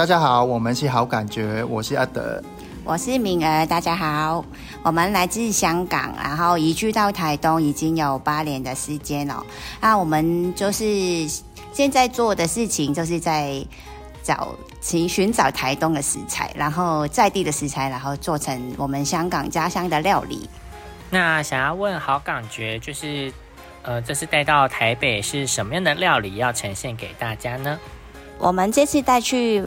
大家好，我们是好感觉，我是阿德，我是敏儿，大家好。我们来自香港，然后移居到台东已经有八年的时间了。那我们就是现在做的事情，就是在找寻寻找台东的食材，然后在地的食材，然后做成我们香港家乡的料理。那想要问好感觉，就是呃，这次带到台北是什么样的料理要呈现给大家呢？我们这次带去。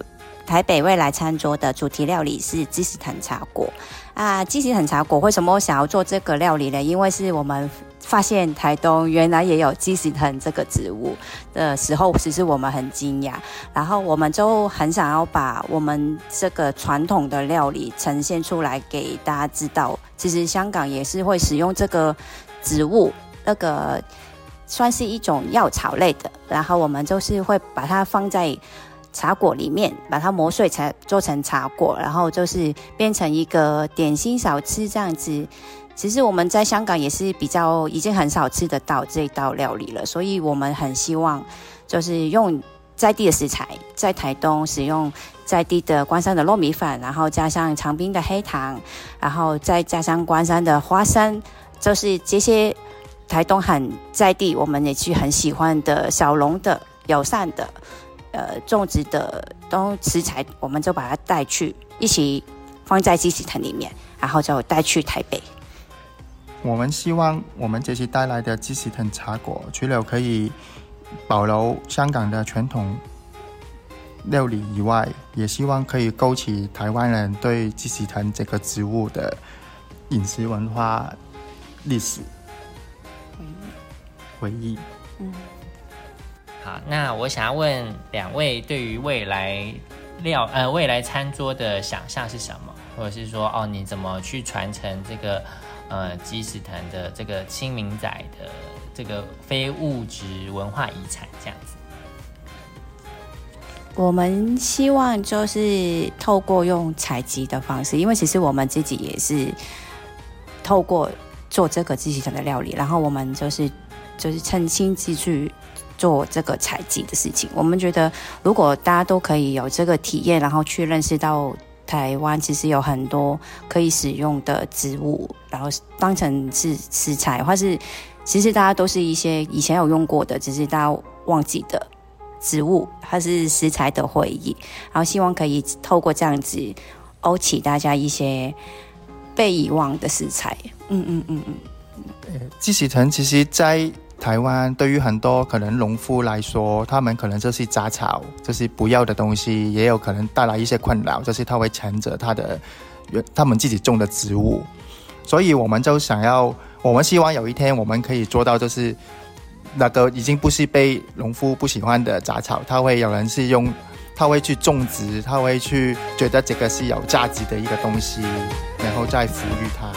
台北未来餐桌的主题料理是芝士藤茶果啊！鸡丝藤茶果为什么我想要做这个料理呢？因为是我们发现台东原来也有鸡丝藤这个植物的时候，其实我们很惊讶，然后我们就很想要把我们这个传统的料理呈现出来给大家知道。其实香港也是会使用这个植物，那个算是一种药草类的，然后我们就是会把它放在。茶果里面把它磨碎，才做成茶果，然后就是变成一个点心小吃这样子。其实我们在香港也是比较已经很少吃得到这一道料理了，所以我们很希望就是用在地的食材，在台东使用在地的关山的糯米粉，然后加上长滨的黑糖，然后再加上关山的花生，就是这些台东很在地，我们也去很喜欢的小龙的友善的。呃，种植的东食材，我们就把它带去，一起放在鸡翅藤里面，然后就带去台北。我们希望我们这次带来的鸡翅藤茶果，除了可以保留香港的传统料理以外，也希望可以勾起台湾人对鸡翅藤这个植物的饮食文化历史回忆。嗯。好，那我想要问两位，对于未来料呃未来餐桌的想象是什么？或者是说，哦，你怎么去传承这个呃鸡屎藤的这个清明仔的这个非物质文化遗产这样子？我们希望就是透过用采集的方式，因为其实我们自己也是透过做这个鸡屎藤的料理，然后我们就是就是趁亲自去。做这个采集的事情，我们觉得如果大家都可以有这个体验，然后去认识到台湾其实有很多可以使用的植物，然后当成是食材，或是其实大家都是一些以前有用过的，只是大家忘记的植物，它是食材的回忆。然后希望可以透过这样子勾起大家一些被遗忘的食材。嗯嗯嗯嗯。呃，鸡喜藤其实，在台湾对于很多可能农夫来说，他们可能就是杂草，就是不要的东西，也有可能带来一些困扰，就是他会缠着他的原他们自己种的植物，所以我们就想要，我们希望有一天我们可以做到，就是那个已经不是被农夫不喜欢的杂草，他会有人是用，他会去种植，他会去觉得这个是有价值的一个东西，然后再抚育它。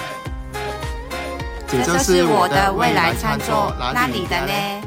这就是我的未来餐桌，那你的呢？